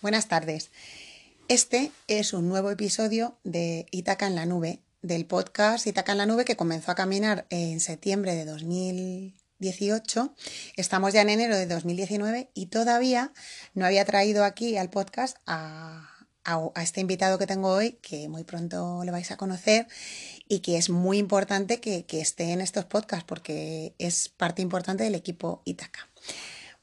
Buenas tardes. Este es un nuevo episodio de Itaca en la Nube, del podcast Itaca en la Nube que comenzó a caminar en septiembre de 2018. Estamos ya en enero de 2019 y todavía no había traído aquí al podcast a, este invitado que tengo hoy, que muy pronto le vais a conocer y que es muy importante que esté en estos podcasts porque es parte importante del equipo Itaca.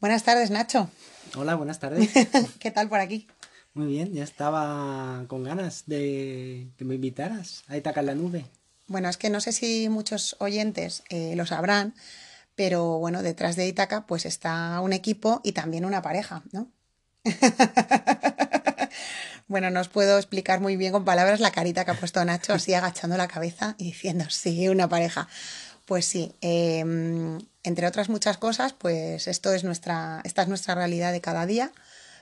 Buenas tardes, Nacho. Hola, buenas tardes. ¿Qué tal por aquí? Muy bien, ya estaba con ganas de que me invitaras a Itaca en la nube. Bueno, es que no sé si muchos oyentes eh, lo sabrán, pero bueno, detrás de Itaca pues está un equipo y también una pareja, ¿no? bueno, no os puedo explicar muy bien con palabras la carita que ha puesto Nacho, así agachando la cabeza y diciendo, sí, una pareja. Pues sí, eh, entre otras muchas cosas, pues esto es nuestra, esta es nuestra realidad de cada día.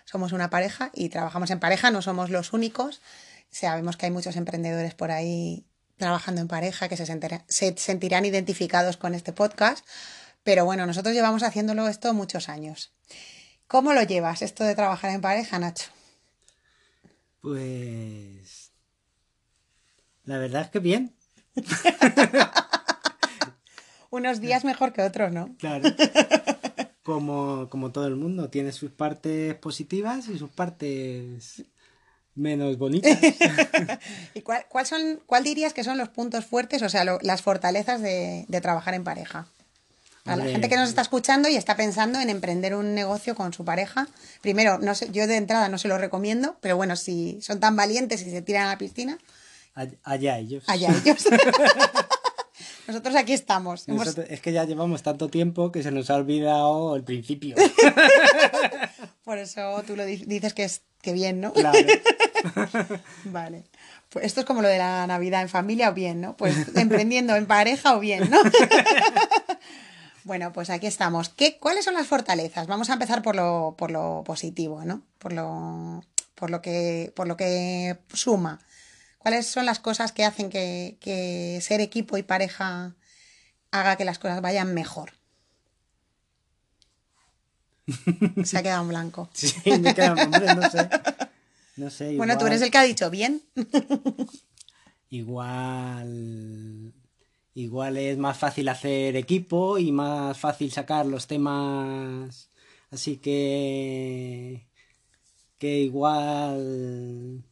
Somos una pareja y trabajamos en pareja, no somos los únicos. Sabemos que hay muchos emprendedores por ahí trabajando en pareja que se, sentirán, se sentirán identificados con este podcast. Pero bueno, nosotros llevamos haciéndolo esto muchos años. ¿Cómo lo llevas esto de trabajar en pareja, Nacho? Pues... La verdad es que bien. Unos días mejor que otros, ¿no? Claro. Como, como todo el mundo, tiene sus partes positivas y sus partes menos bonitas. ¿Y cuál, cuál, son, cuál dirías que son los puntos fuertes, o sea, lo, las fortalezas de, de, trabajar en pareja? A la gente que nos está escuchando y está pensando en emprender un negocio con su pareja. Primero, no sé, yo de entrada no se lo recomiendo, pero bueno, si son tan valientes y se tiran a la piscina. Allá ellos. Allá ellos. Nosotros aquí estamos. Nosotros, Es que ya llevamos tanto tiempo que se nos ha olvidado el principio. Por eso tú lo dices que es que bien, ¿no? Claro. vale. Pues esto es como lo de la Navidad en familia o bien, ¿no? Pues emprendiendo en pareja o bien, ¿no? bueno, pues aquí estamos. ¿Qué, ¿Cuáles son las fortalezas? Vamos a empezar por lo, por lo positivo, ¿no? Por lo, por lo que, por lo que suma. ¿Cuáles son las cosas que hacen que, que, ser equipo y pareja haga que las cosas vayan mejor? Se ha quedado en blanco. Sí, me he quedado, hombre, no sé. No sé. Igual... Bueno, tú eres el que ha dicho bien. igual. Igual es más fácil hacer equipo y más fácil sacar los temas. Así que. Que igual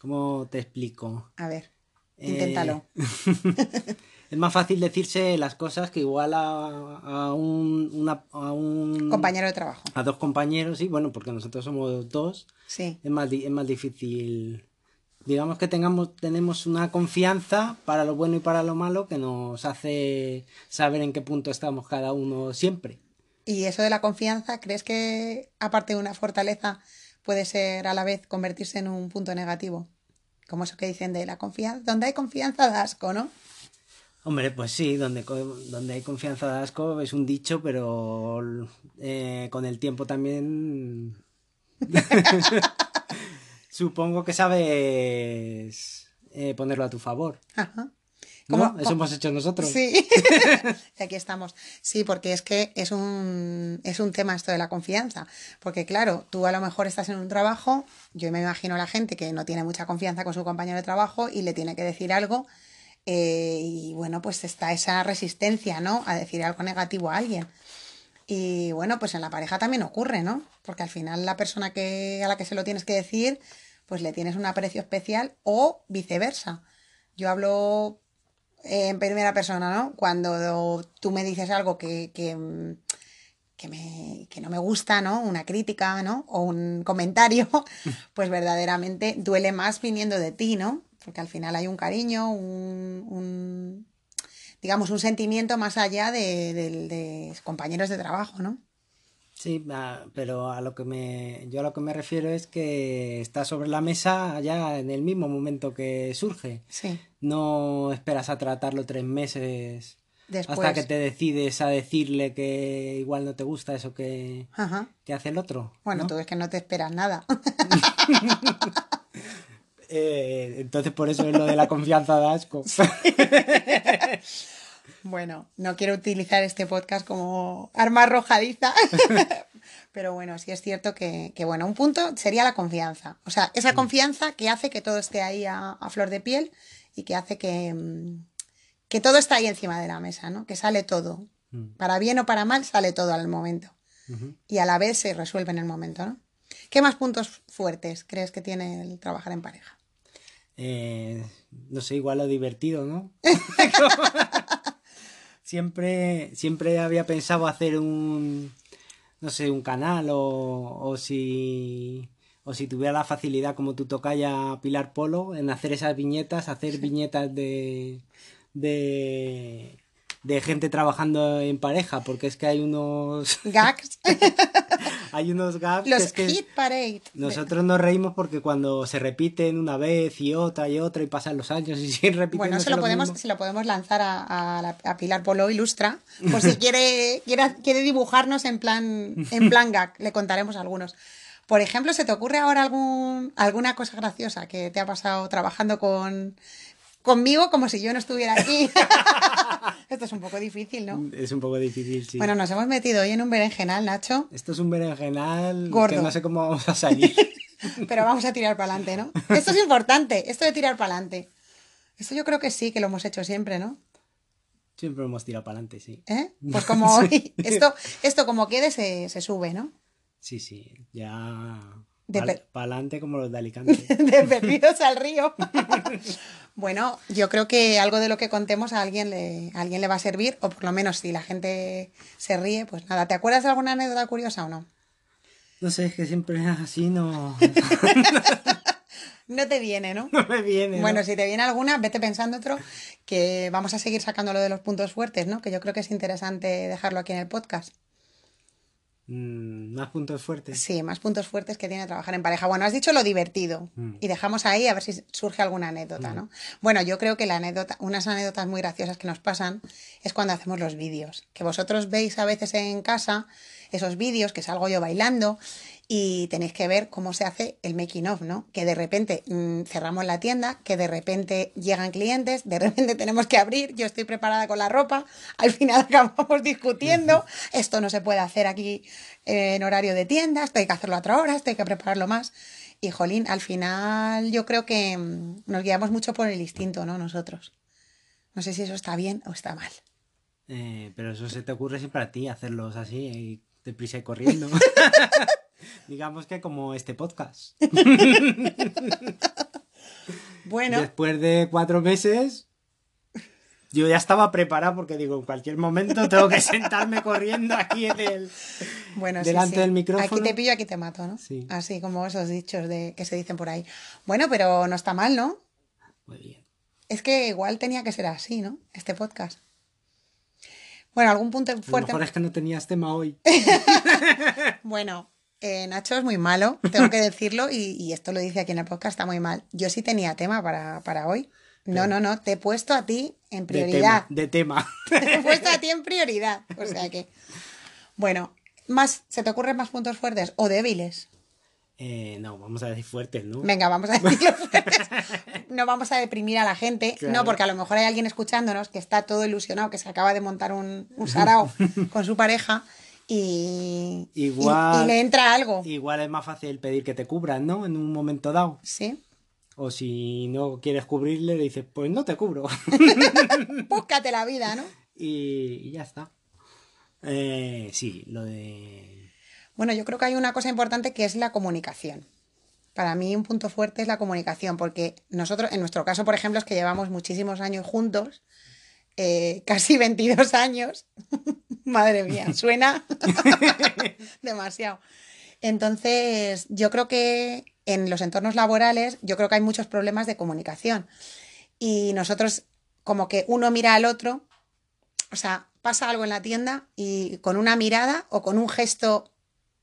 ¿Cómo te explico? A ver, inténtalo. Eh, es más fácil decirse las cosas que igual a, a, un, una, a un... Compañero de trabajo. A dos compañeros, sí, bueno, porque nosotros somos dos. Sí. Es más, es más difícil... Digamos que tengamos, tenemos una confianza para lo bueno y para lo malo que nos hace saber en qué punto estamos cada uno siempre. ¿Y eso de la confianza, crees que aparte de una fortaleza puede ser a la vez convertirse en un punto negativo. Como eso que dicen de la confianza. Donde hay confianza da asco, ¿no? Hombre, pues sí, donde, donde hay confianza da asco es un dicho, pero eh, con el tiempo también. Supongo que sabes eh, ponerlo a tu favor. Ajá. ¿No? Eso hemos hecho nosotros. Sí, aquí estamos. Sí, porque es que es un, es un tema esto de la confianza. Porque claro, tú a lo mejor estás en un trabajo, yo me imagino a la gente que no tiene mucha confianza con su compañero de trabajo y le tiene que decir algo. Eh, y bueno, pues está esa resistencia, ¿no? A decir algo negativo a alguien. Y bueno, pues en la pareja también ocurre, ¿no? Porque al final la persona que, a la que se lo tienes que decir, pues le tienes un aprecio especial o viceversa. Yo hablo en primera persona, ¿no? Cuando tú me dices algo que, que, que, me, que no me gusta, ¿no? Una crítica, ¿no? O un comentario, pues verdaderamente duele más viniendo de ti, ¿no? Porque al final hay un cariño, un, digamos, un sentimiento más allá de, de, de compañeros de trabajo, ¿no? Sí, pero a lo que me, yo a lo que me refiero es que está sobre la mesa ya en el mismo momento que surge. Sí. No esperas a tratarlo tres meses Después. hasta que te decides a decirle que igual no te gusta eso que, Ajá. que hace el otro. Bueno, ¿no? tú es que no te esperas nada. eh, entonces por eso es lo de la confianza de asco. Sí. Bueno, no quiero utilizar este podcast como arma arrojadiza, Pero bueno, sí es cierto que, que, bueno, un punto sería la confianza. O sea, esa confianza que hace que todo esté ahí a, a flor de piel y que hace que, mm, que todo está ahí encima de la mesa, ¿no? Que sale todo. Mm. Para bien o para mal, sale todo al momento. Y a la vez se resuelve en el momento, ¿no? ¿Qué más puntos fuertes crees que tiene el trabajar en pareja? Eh, no sé, igual lo divertido, ¿no? siempre, siempre había pensado hacer un, no sé, un canal o, o si, o si tuviera la facilidad como tú tocaya Pilar Polo en hacer esas viñetas, hacer viñetas de, de, de gente trabajando en pareja, porque es que hay unos, Gags, hay unos gags que los que hit parade. nosotros nos reímos porque cuando se repiten una vez y otra y otra y pasan los años y siguen repitiendo Bueno, se lo, podemos, se lo podemos lanzar a, a la- a Pilar Polo Ilustra, por si quiere, quiere, quiere dibujarnos en plan, en plan gag, le contaremos algunos. Por ejemplo, ¿se te ocurre ahora algún, alguna cosa graciosa que te ha pasado trabajando con, conmigo como si yo no estuviera aquí? Esto es un poco difícil, ¿no? Es un poco difícil, sí. Bueno, nos hemos metido hoy en un berenjenal, Nacho, Esto es un berenjenal Gordo. que no sé cómo vamos a salir. pero vamos a tirar para adelante, ¿no? Esto es importante, esto de tirar para adelante. Esto yo creo que sí, que lo hemos hecho siempre, ¿no? Siempre hemos tirado para adelante, sí. ¿Eh? Pues como hoy, esto, esto como quede se, se sube, ¿no? Sí, sí. Ya. De Para adelante como los de Alicante. De perdidos al río. Bueno, yo creo que algo de lo que contemos a alguien le, a alguien le va a servir, o por lo menos si la gente se ríe, pues nada. ¿Te acuerdas de alguna anécdota curiosa o no? No sé, es que siempre así no, No te viene, ¿no? no me viene. ¿no? Bueno, si te viene alguna, vete pensando otro, que vamos a seguir sacando lo de los puntos fuertes, ¿no? Que yo creo que es interesante dejarlo aquí en el podcast. Mm, más puntos fuertes. Sí, más puntos fuertes que tiene trabajar en pareja. Bueno, has dicho lo divertido Mm. y dejamos ahí a ver si surge alguna anécdota, ¿no? Bueno, yo creo que la anécdota, unas anécdotas muy graciosas que nos pasan es cuando hacemos los vídeos, que vosotros veis a veces en casa esos vídeos que salgo yo bailando y tenéis que ver cómo se hace el making of, ¿no? Que de repente mm, cerramos la tienda, que de repente llegan clientes, de repente tenemos que abrir, yo estoy preparada con la ropa, al final acabamos discutiendo, esto no se puede hacer aquí eh, en horario de tienda, esto hay que hacerlo a otra hora, esto hay que prepararlo más. Y jolín, al final yo creo que mm, nos guiamos mucho por el instinto, ¿no? Nosotros. No sé si eso está bien o está mal. Eh, pero eso se te ocurre siempre a ti, hacerlos así, eh, deprisa y corriendo. Digamos que como este podcast. Bueno, Después de cuatro meses, yo ya estaba preparado porque digo, en cualquier momento tengo que sentarme corriendo aquí en el... Bueno, delante sí. del micrófono. Aquí te pillo, aquí te mato, ¿no? Sí. Así como esos dichos de que se dicen por ahí. Bueno, pero no está mal, ¿no? Muy bien. Es que igual tenía que ser así, ¿no? Este podcast. Bueno, algún punto A lo fuerte. mejor es que no tenías tema hoy. Bueno, eh, Nacho es muy malo, tengo que decirlo, y, y esto lo dice aquí en el podcast, está muy mal. Yo sí tenía tema para, para hoy. No, no, no, te he puesto a ti en De prioridad. tema. De tema. Te he puesto a ti en prioridad. O sea que. Bueno, más, ¿se te ocurren más puntos fuertes o débiles? Eh, no, vamos a decir fuertes, ¿no? Venga, vamos a decirlo fuertes. No vamos a deprimir a la gente, Claro. no, porque a lo mejor hay alguien escuchándonos que está todo ilusionado, que se acaba de montar un, un sarao con su pareja y, y- Igual- y le entra algo. Igual es más fácil pedir que te cubran, ¿no? En un momento dado. Sí. O si no quieres cubrirle, le dices, pues no te cubro. Búscate la vida, ¿no? y, y ya está. Eh, sí, lo de... Bueno, yo creo que hay una cosa importante que es la comunicación. Para mí un punto fuerte es la comunicación, porque nosotros, en nuestro caso, por ejemplo, es que llevamos muchísimos años juntos, eh, casi 22 años. Madre mía, suena demasiado. Entonces, yo creo que en los entornos laborales, yo creo que hay muchos problemas de comunicación. Y nosotros, como que uno mira al otro, o sea, pasa algo en la tienda y con una mirada o con un gesto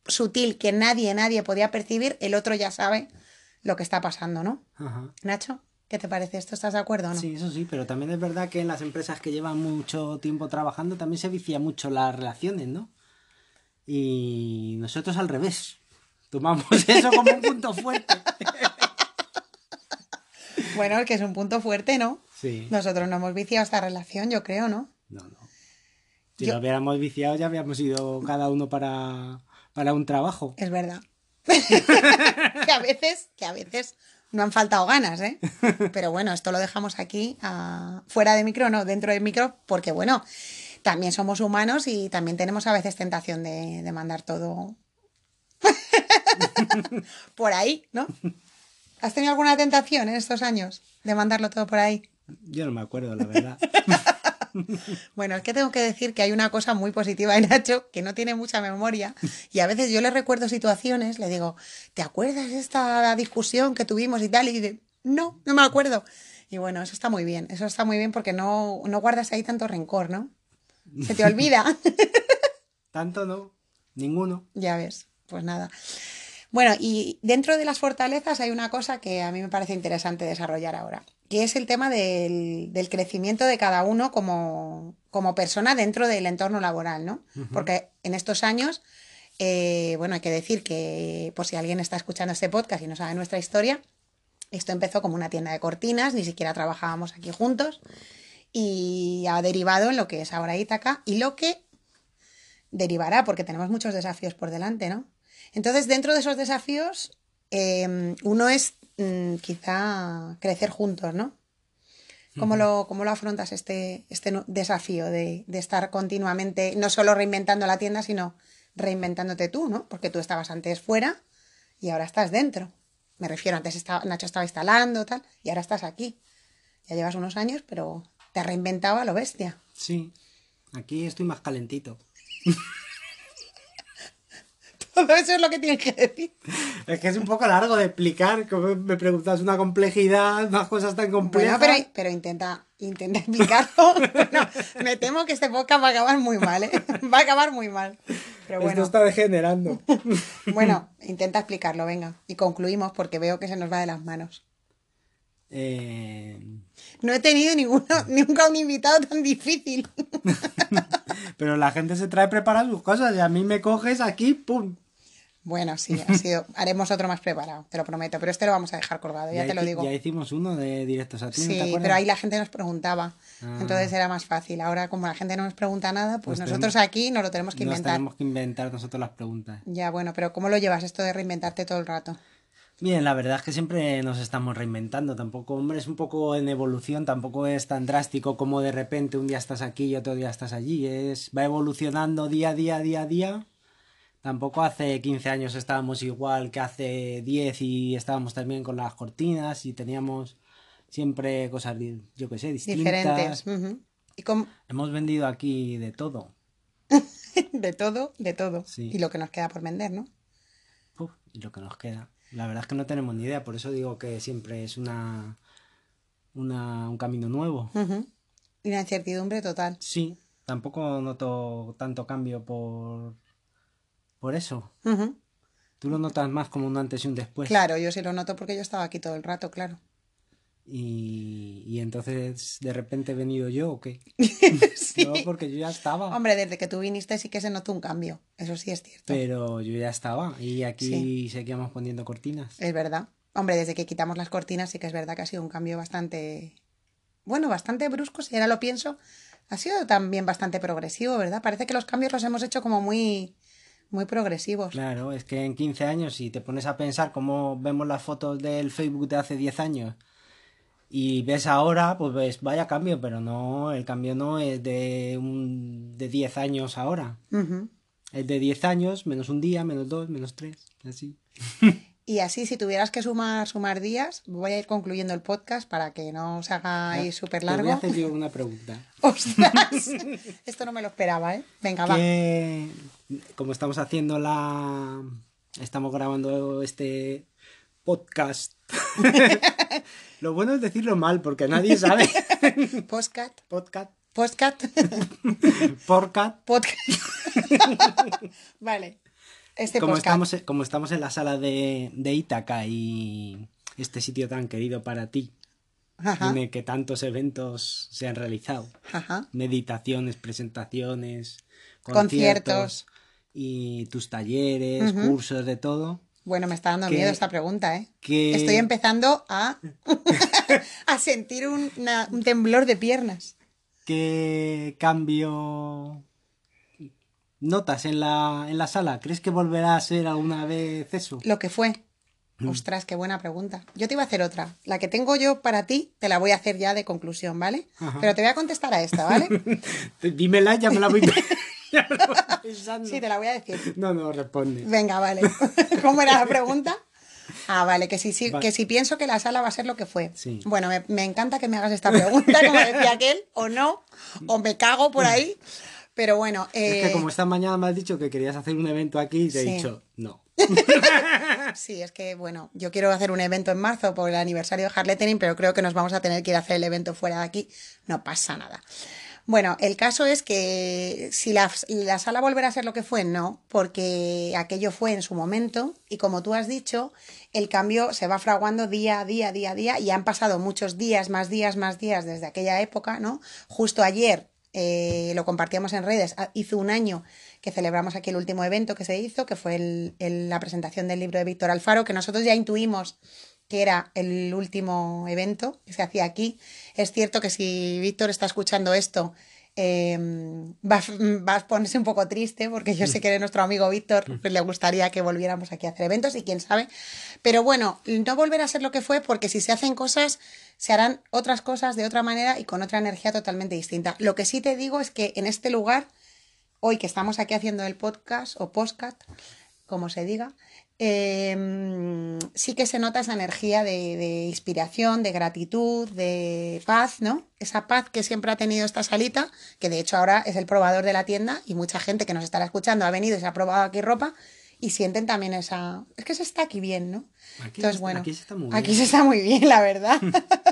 sutil que nadie, nadie podía percibir, el otro ya sabe lo que está pasando, ¿no? Ajá. Nacho, ¿qué te parece esto? ¿Estás de acuerdo o no? Sí, eso sí, pero también es verdad que en las empresas que llevan mucho tiempo trabajando también se vicia mucho las relaciones, ¿no? Y nosotros al revés. Tomamos eso como un punto fuerte. Bueno, que es un punto fuerte, ¿no? Sí. Nosotros no hemos viciado esta relación, yo creo, ¿no? No, no. Si Yo- lo hubiéramos viciado ya habríamos ido cada uno para, para un trabajo. Es verdad. que a veces, que a veces no han faltado ganas, ¿eh? Pero bueno, esto lo dejamos aquí, ah, fuera de micro, no, dentro del micro, porque bueno, también somos humanos y también tenemos a veces tentación de, de mandar todo por ahí, ¿no? ¿Has tenido alguna tentación en estos años de mandarlo todo por ahí? Yo no me acuerdo, la verdad. Bueno, es que tengo que decir que hay una cosa muy positiva en Nacho, que no tiene mucha memoria, y a veces yo le recuerdo situaciones, le digo, ¿te acuerdas de esta discusión que tuvimos y tal? Y dice, no, no me acuerdo. Y bueno, eso está muy bien, eso está muy bien porque no, no guardas ahí tanto rencor, ¿no? Se te olvida. Tanto no, ninguno. ya ves, pues nada. Bueno, y dentro de las fortalezas hay una cosa que a mí me parece interesante desarrollar ahora, que es el tema del, del crecimiento de cada uno como, como persona dentro del entorno laboral, ¿no? Porque en estos años, eh, bueno, hay que decir que por si alguien está escuchando este podcast y no sabe nuestra historia, esto empezó como una tienda de cortinas, ni siquiera trabajábamos aquí juntos y ha derivado en lo que es ahora Ítaca y lo que derivará, porque tenemos muchos desafíos por delante, ¿no? Entonces, dentro de esos desafíos, eh, uno es mm, quizá crecer juntos, ¿no? ¿Cómo, lo, cómo lo afrontas este, este desafío de, de estar continuamente, no solo reinventando la tienda, sino reinventándote tú, ¿no? Porque tú estabas antes fuera y ahora estás dentro. Me refiero, antes estaba, Nacho estaba instalando, tal, y ahora estás aquí. Ya llevas unos años, pero te has reinventado a lo bestia. Sí, aquí estoy más calentito. Eso es lo que tienes que decir. Es que es un poco largo de explicar, como me preguntas una complejidad, unas cosas tan complejas. Bueno, pero, pero intenta, intenta explicarlo. Bueno, me temo que este podcast va a acabar muy mal, ¿eh? Va a acabar muy mal. Pero Esto está degenerando. bueno, intenta explicarlo, venga. Y concluimos porque veo que se nos va de las manos. Eh, No he tenido ninguno, nunca un invitado tan difícil. pero la gente se trae preparadas sus cosas y a mí me coges aquí, ¡pum! Bueno, sí, ha sido. Haremos otro más preparado, te lo prometo. Pero este lo vamos a dejar colgado, ya, te lo digo. Ya hicimos uno de directos a ti, ¿no te Sí, pero ahí la gente nos preguntaba. Ah. Entonces era más fácil. Ahora, como la gente no nos pregunta nada, pues Nos nosotros aquí nos lo tenemos que inventar. tenemos que inventar nosotros las preguntas. Ya, bueno, pero ¿cómo lo llevas esto de reinventarte todo el rato? Bien, la verdad es que siempre nos estamos reinventando. Tampoco, hombre, es un poco en evolución, tampoco es tan drástico como de repente un día estás aquí y otro día estás allí. Es, va evolucionando día a día, día a día. Tampoco hace 15 años estábamos igual que hace 10 y estábamos también con las cortinas y teníamos siempre cosas, yo que sé, distintas. Diferentes. Y. Hemos vendido aquí de todo. de todo, de todo. Sí. Y lo que nos queda por vender, ¿no? Uf, y lo que nos queda. La verdad es que no tenemos ni idea, por eso digo que siempre es una, una un camino nuevo. Y una incertidumbre total. Sí, tampoco noto tanto cambio por, por eso. Tú lo notas más como un antes y un después. Claro, yo sí lo noto porque yo estaba aquí todo el rato, claro. Y, y entonces de repente he venido yo o qué? Sí. No, porque yo ya estaba. Hombre, desde que tú viniste sí que se notó un cambio. Eso sí es cierto. Pero yo ya estaba y aquí Sí. seguíamos poniendo cortinas. Es verdad. Hombre, desde que quitamos las cortinas sí que es verdad que ha sido un cambio bastante, bueno, bastante brusco, si ahora lo pienso. Ha sido también bastante progresivo, ¿verdad? Parece que los cambios los hemos hecho como muy, muy progresivos. Claro, es que en 15 años, si te pones a pensar cómo vemos las fotos del Facebook de hace 10 años y ves ahora, pues ves, vaya cambio, pero no, el cambio no es de, un, de 10 años ahora. Es de 10 años, menos un día, menos dos, menos tres, así. Y así, si tuvieras que sumar, sumar días, voy a ir concluyendo el podcast para que no se haga ahí súper Te voy a largo. hacer yo una pregunta. ¡Ostras! Esto no me lo esperaba, ¿eh? Venga, va. Como estamos haciendo la estamos grabando este podcast lo bueno es decirlo mal porque nadie sabe Postcat. podcast Postcat. podcast Podcast. vale. Este como podcast. estamos como estamos en la sala de, de Ítaca y este sitio tan querido para ti Ajá. en el que tantos eventos se han realizado Ajá. meditaciones presentaciones Conciertos. Y tus talleres cursos de todo Bueno, me está dando Que- miedo esta pregunta, ¿eh? que Estoy empezando a, a sentir un, una- un temblor de piernas. ¿Qué cambio notas en la, en la sala, ¿crees que volverá a ser alguna vez eso? Lo que fue. Mm. Ostras, qué buena pregunta. Yo te iba a hacer otra. La que tengo yo para ti, te la voy a hacer ya de conclusión, ¿vale? Ajá. Pero te voy a contestar a esta, ¿vale? Dímela, ya me la voy, Sí, te la voy a decir. No, no, responde. Venga, vale. ¿Cómo era la pregunta? Ah, vale, que si, Vale. que si pienso que la sala va a ser lo que fue. Sí. Bueno, me, me encanta que me hagas esta pregunta, como decía aquel, o no, o me cago por ahí. Pero bueno, Es eh, que como esta mañana me has dicho que querías hacer un evento aquí y te Sí. he dicho, no. sí, es que bueno, yo quiero hacer un evento en marzo por el aniversario de Harletening, pero creo que nos vamos a tener que ir a hacer el evento fuera de aquí. No pasa nada. Bueno, el caso es que si la, la sala volverá a ser lo que fue, no, porque aquello fue en su momento y como tú has dicho, el cambio se va fraguando día a día, día a día y han pasado muchos días, más días, más días desde aquella época, ¿no? Justo ayer eh, lo compartíamos en redes, ah, hizo un año que celebramos aquí el último evento que se hizo, que fue la presentación del libro de Víctor Alfaro, que nosotros ya intuimos que era el último evento que se hacía aquí. Es cierto que si Víctor está escuchando esto, eh, va, va a ponerse un poco triste porque yo sé que de nuestro amigo Víctor pues, le gustaría que volviéramos aquí a hacer eventos y quién sabe. Pero bueno, no volverá a ser lo que fue porque si se hacen cosas, se harán otras cosas de otra manera y con otra energía totalmente distinta. Lo que sí te digo es que en este lugar, hoy que estamos aquí haciendo el podcast o podcast, como se diga, eh, sí que se nota esa energía de, de inspiración, de gratitud, de paz, ¿no? Esa paz que siempre ha tenido esta salita, que de hecho ahora es el probador de la tienda y mucha gente que nos estará escuchando ha venido y se ha probado aquí ropa y sienten también esa... Es que se está aquí bien, ¿no? Aquí, Entonces, se- bueno, aquí se está muy aquí bien. se está muy bien, la verdad.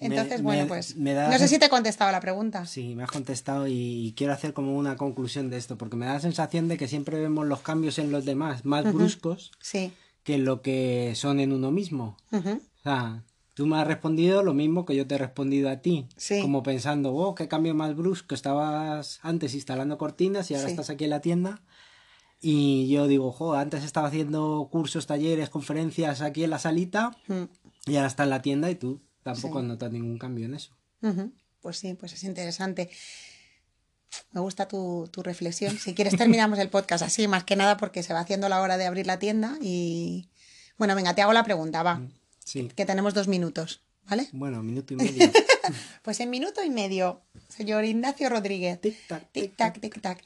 Entonces, Me- bueno, pues me da- no sé si te he contestado la pregunta. Sí, me has contestado y quiero hacer como una conclusión de esto, porque me da la sensación de que siempre vemos los cambios en los demás más bruscos Sí. que lo que son en uno mismo. O sea, tú me has respondido lo mismo que yo te he respondido a ti. Sí. Como pensando, oh, qué cambio más brusco. Estabas antes instalando cortinas y ahora Sí. estás aquí en la tienda. Y yo digo, jo, antes estaba haciendo cursos, talleres, conferencias aquí en la salita Mm. y ahora está en la tienda y tú tampoco Sí. ningún cambio en eso. Pues sí, pues es interesante. Me gusta tu, tu reflexión. Si quieres terminamos el podcast así, más que nada porque se va haciendo la hora de abrir la tienda y... Bueno, venga, te hago la pregunta, va, Sí. que tenemos dos minutos, ¿vale? Bueno, minuto y medio. Pues en minuto y medio, señor Ignacio Rodríguez. Tic-tac, Tic-tac, tic-tac.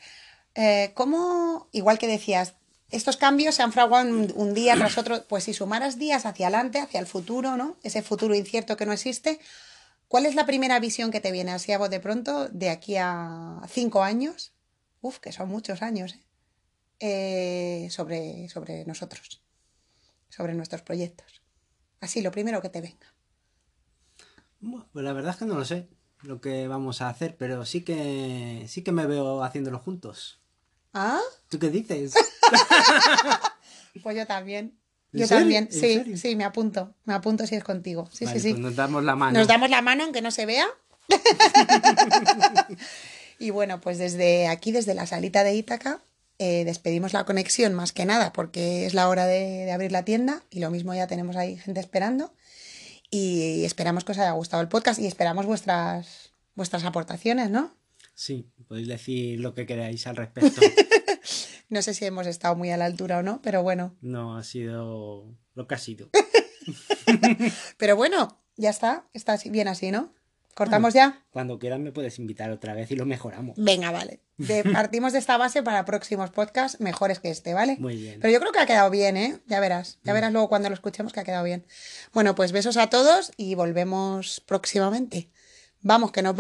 Eh, ¿Cómo, igual que decías, estos cambios se han fraguado un, día tras otro? Pues si sumaras días hacia adelante, hacia el futuro, ¿no? Ese futuro incierto que no existe, ¿cuál es la primera visión que te viene así a vos de pronto de aquí a cinco años? Uf, que son muchos años, ¿eh? Eh, sobre, sobre nosotros, sobre nuestros proyectos. Así, lo primero que te venga. Bueno, Pues la verdad es que no lo sé lo que vamos a hacer, pero sí que sí que me veo haciéndolo juntos. ¿Ah? ¿Tú qué dices? Pues yo también. ¿En Yo serio? también, ¿En sí, sí, me apunto. Me apunto si es contigo. Sí, Vale, sí, sí. pues nos damos la mano. Nos damos la mano aunque no se vea. y bueno, pues desde aquí, desde la salita de Ítaca, eh, despedimos la conexión más que nada porque es la hora de, de abrir la tienda y lo mismo ya tenemos ahí gente esperando. Y esperamos que os haya gustado el podcast y esperamos vuestras, vuestras aportaciones, ¿no? Sí, podéis decir lo que queráis al respecto. No sé si hemos estado muy a la altura o no, pero bueno. No ha sido lo que ha sido. Pero bueno, ya está. Está así- bien así, ¿no? ¿Cortamos ya? Cuando quieras me puedes invitar otra vez y lo mejoramos. Venga, vale. De- partimos de esta base para próximos podcasts mejores que este, ¿vale? Muy bien. Pero yo creo que ha quedado bien, ¿eh? Ya verás. Ya verás luego cuando lo escuchemos que ha quedado bien. Bueno, pues besos a todos y volvemos próximamente. Vamos, que nos